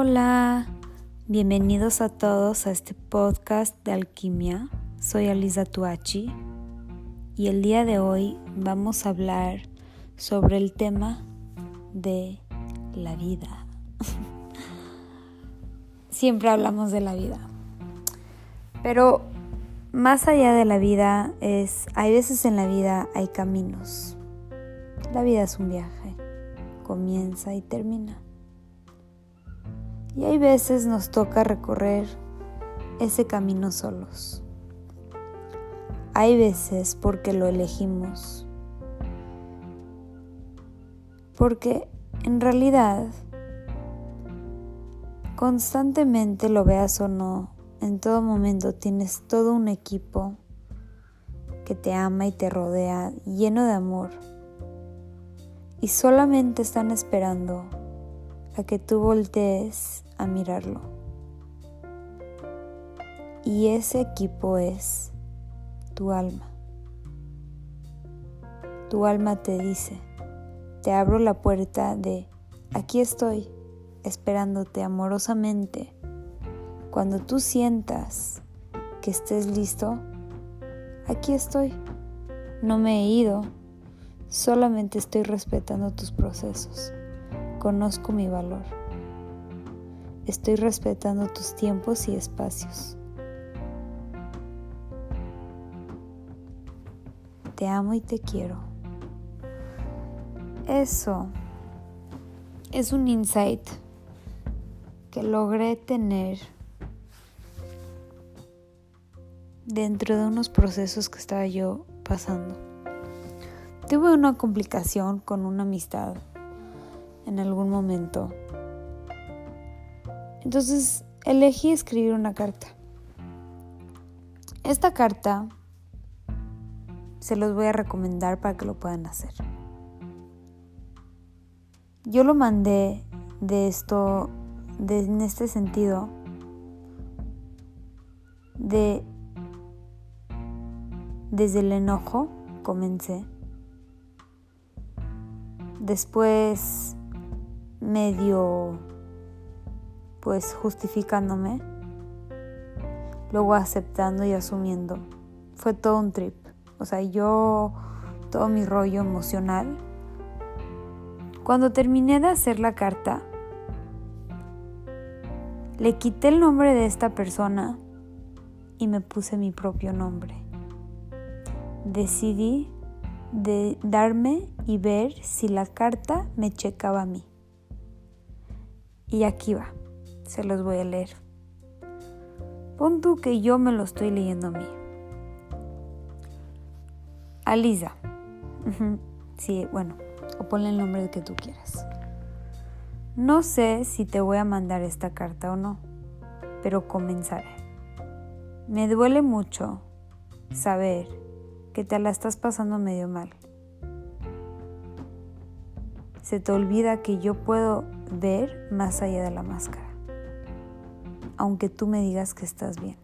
Hola, bienvenidos a todos a este podcast de alquimia. Soy Alisa Tuachi y el día de hoy vamos a hablar sobre el tema de la vida. Siempre hablamos de la vida, pero más allá de la vida es, hay veces en la vida hay caminos. La vida es un viaje, comienza y termina. Y hay veces nos toca recorrer ese camino solos. Hay veces porque lo elegimos. Porque en realidad, constantemente lo veas o no, en todo momento tienes todo un equipo que te ama y te rodea lleno de amor. Y solamente están esperando a que tú voltees a mirarlo. Y ese equipo es tu alma. Tu alma te dice, te abro la puerta de, aquí estoy, esperándote amorosamente. Cuando tú sientas que estés listo, aquí estoy. No me he ido, solamente estoy respetando tus procesos. Conozco mi valor. Estoy respetando tus tiempos y espacios. Te amo y te quiero. Eso es un insight que logré tener dentro de unos procesos que estaba yo pasando. Tuve una complicación con una amistad en algún momento entonces elegí escribir una carta. Esta carta se los voy a recomendar para que lo puedan hacer. Yo lo mandé de esto, de, en este sentido, de desde el enojo comencé. Después medio pues justificándome, luego aceptando y asumiendo. Fue todo un trip. O sea, yo, todo mi rollo emocional. Cuando terminé de hacer la carta, le quité el nombre de esta persona y me puse mi propio nombre. Decidí de darme y ver si la carta me checaba a mí. Y aquí va se los voy a leer. Pon tú que yo me lo estoy leyendo a mí. Alisa. Sí, bueno, o ponle el nombre que tú quieras. No sé si te voy a mandar esta carta o no, pero comenzaré. Me duele mucho saber que te la estás pasando medio mal. Se te olvida que yo puedo ver más allá de la máscara aunque tú me digas que estás bien.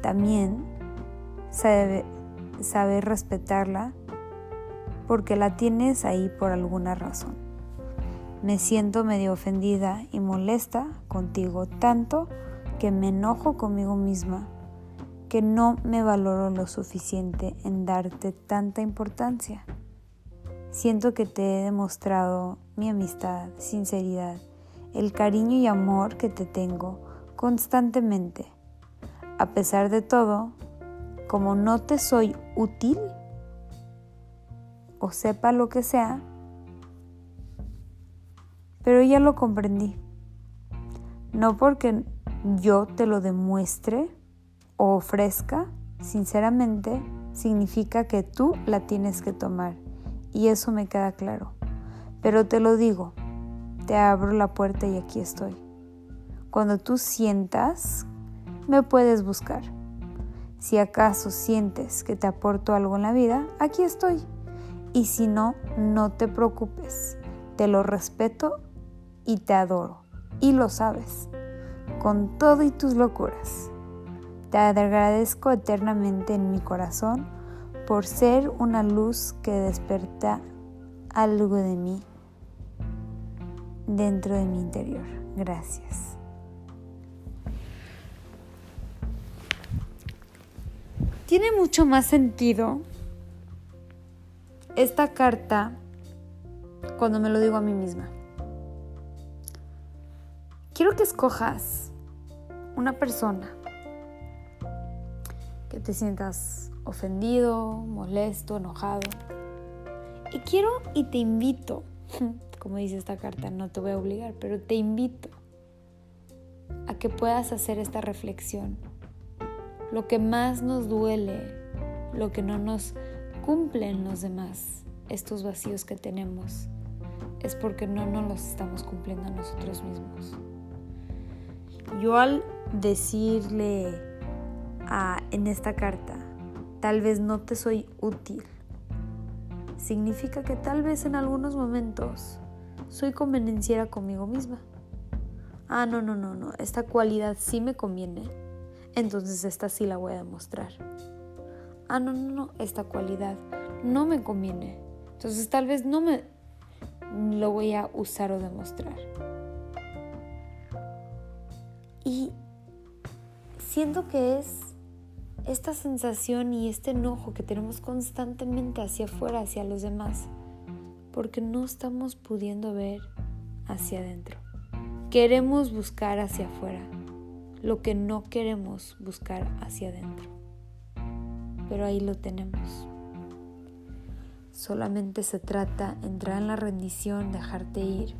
También saber respetarla porque la tienes ahí por alguna razón. Me siento medio ofendida y molesta contigo tanto que me enojo conmigo misma, que no me valoro lo suficiente en darte tanta importancia. Siento que te he demostrado mi amistad, sinceridad el cariño y amor que te tengo constantemente. A pesar de todo, como no te soy útil, o sepa lo que sea, pero ya lo comprendí. No porque yo te lo demuestre o ofrezca, sinceramente, significa que tú la tienes que tomar. Y eso me queda claro. Pero te lo digo, te abro la puerta y aquí estoy. Cuando tú sientas, me puedes buscar. Si acaso sientes que te aporto algo en la vida, aquí estoy. Y si no, no te preocupes. Te lo respeto y te adoro. Y lo sabes. Con todo y tus locuras. Te agradezco eternamente en mi corazón por ser una luz que desperta algo de mí dentro de mi interior. Gracias. Tiene mucho más sentido esta carta cuando me lo digo a mí misma. Quiero que escojas una persona que te sientas ofendido, molesto, enojado. Y quiero y te invito, como dice esta carta, no te voy a obligar, pero te invito a que puedas hacer esta reflexión. Lo que más nos duele, lo que no nos cumple en los demás, estos vacíos que tenemos, es porque no nos los estamos cumpliendo a nosotros mismos. Yo al decirle a, en esta carta, tal vez no te soy útil, significa que tal vez en algunos momentos soy convenenciera conmigo misma. Ah, no, no, no, no, esta cualidad sí me conviene, entonces esta sí la voy a demostrar. Ah, no, no, no, esta cualidad no me conviene, entonces tal vez no me lo voy a usar o demostrar. Y siento que es esta sensación y este enojo que tenemos constantemente hacia afuera, hacia los demás, porque no estamos pudiendo ver hacia adentro. Queremos buscar hacia afuera lo que no queremos buscar hacia adentro. Pero ahí lo tenemos. Solamente se trata entrar en la rendición, dejarte ir.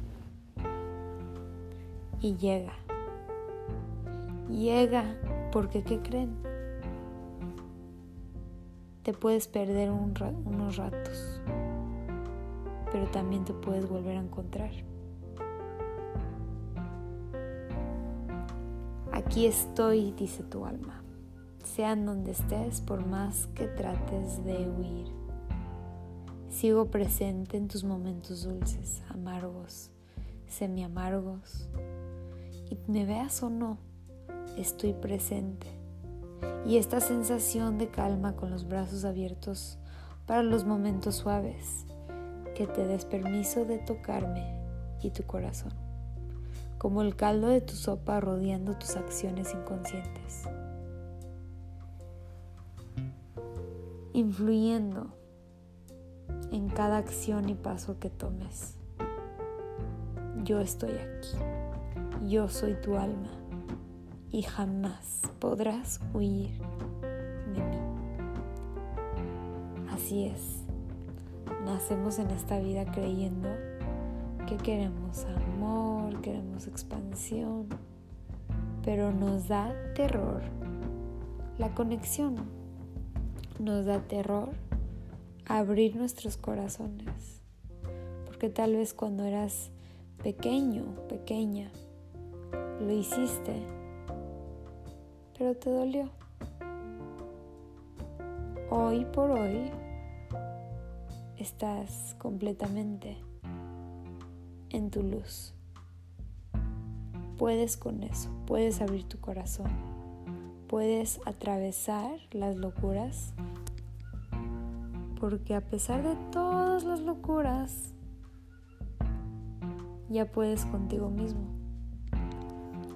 Y llega llega, porque ¿qué creen? Te puedes perder unos ratos, pero también te puedes volver a encontrar. Aquí estoy, dice tu alma, sean donde estés por más que trates de huir. Sigo presente en tus momentos dulces, amargos, semi amargos, y me veas o no, estoy presente. Y esta sensación de calma con los brazos abiertos para los momentos suaves, que te des permiso de tocarme y tu corazón, como el caldo de tu sopa rodeando tus acciones inconscientes, influyendo en cada acción y paso que tomes. Yo estoy aquí, yo soy tu alma y jamás podrás huir de mí. Así es, nacemos en esta vida creyendo que queremos amor, queremos expansión, pero nos da terror la conexión, nos da terror abrir nuestros corazones, porque tal vez cuando eras pequeño, pequeña, lo hiciste pero te dolió. Hoy por hoy estás completamente en tu luz. Puedes con eso, puedes abrir tu corazón, puedes atravesar las locuras, porque a pesar de todas las locuras, ya puedes contigo mismo,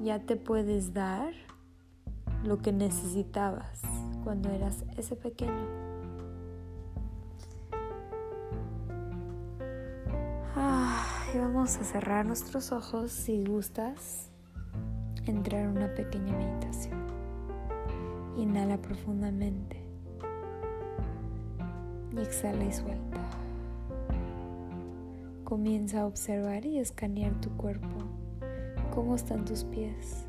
ya te puedes dar lo que necesitabas cuando eras ese pequeño. y vamos a cerrar nuestros ojos si gustas entrar en una pequeña meditación. Inhala profundamente y exhala y suelta. Comienza a observar y escanear tu cuerpo. ¿Cómo están tus pies?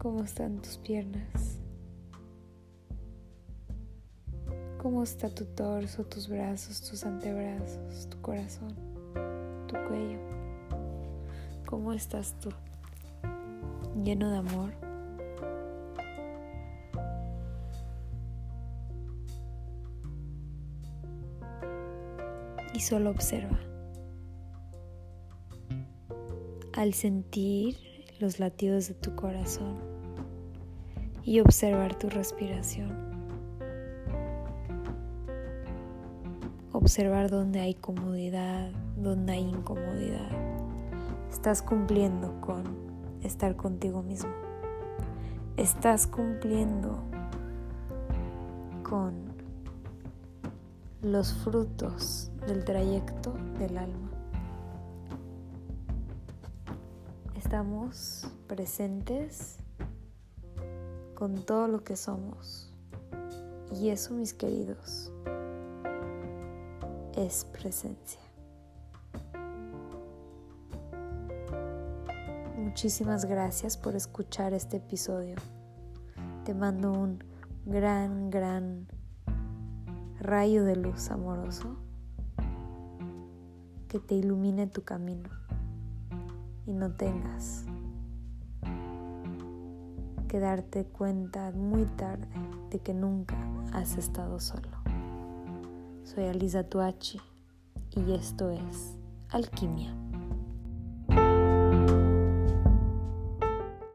¿Cómo están tus piernas? ¿Cómo está tu torso, tus brazos, tus antebrazos, tu corazón, tu cuello? ¿Cómo estás tú? ¿Lleno de amor? Y solo observa. Al sentir los latidos de tu corazón, y observar tu respiración. observar dónde hay comodidad, dónde hay incomodidad. Estás cumpliendo con estar contigo mismo. Estás cumpliendo con los frutos del trayecto del alma. Estamos presentes con todo lo que somos. Y eso, mis queridos, es presencia. Muchísimas gracias por escuchar este episodio. Te mando un gran, gran rayo de luz amoroso que te ilumine tu camino y no tengas que darte cuenta muy tarde de que nunca has estado solo. Soy Alisa Tuachi y esto es Alquimia.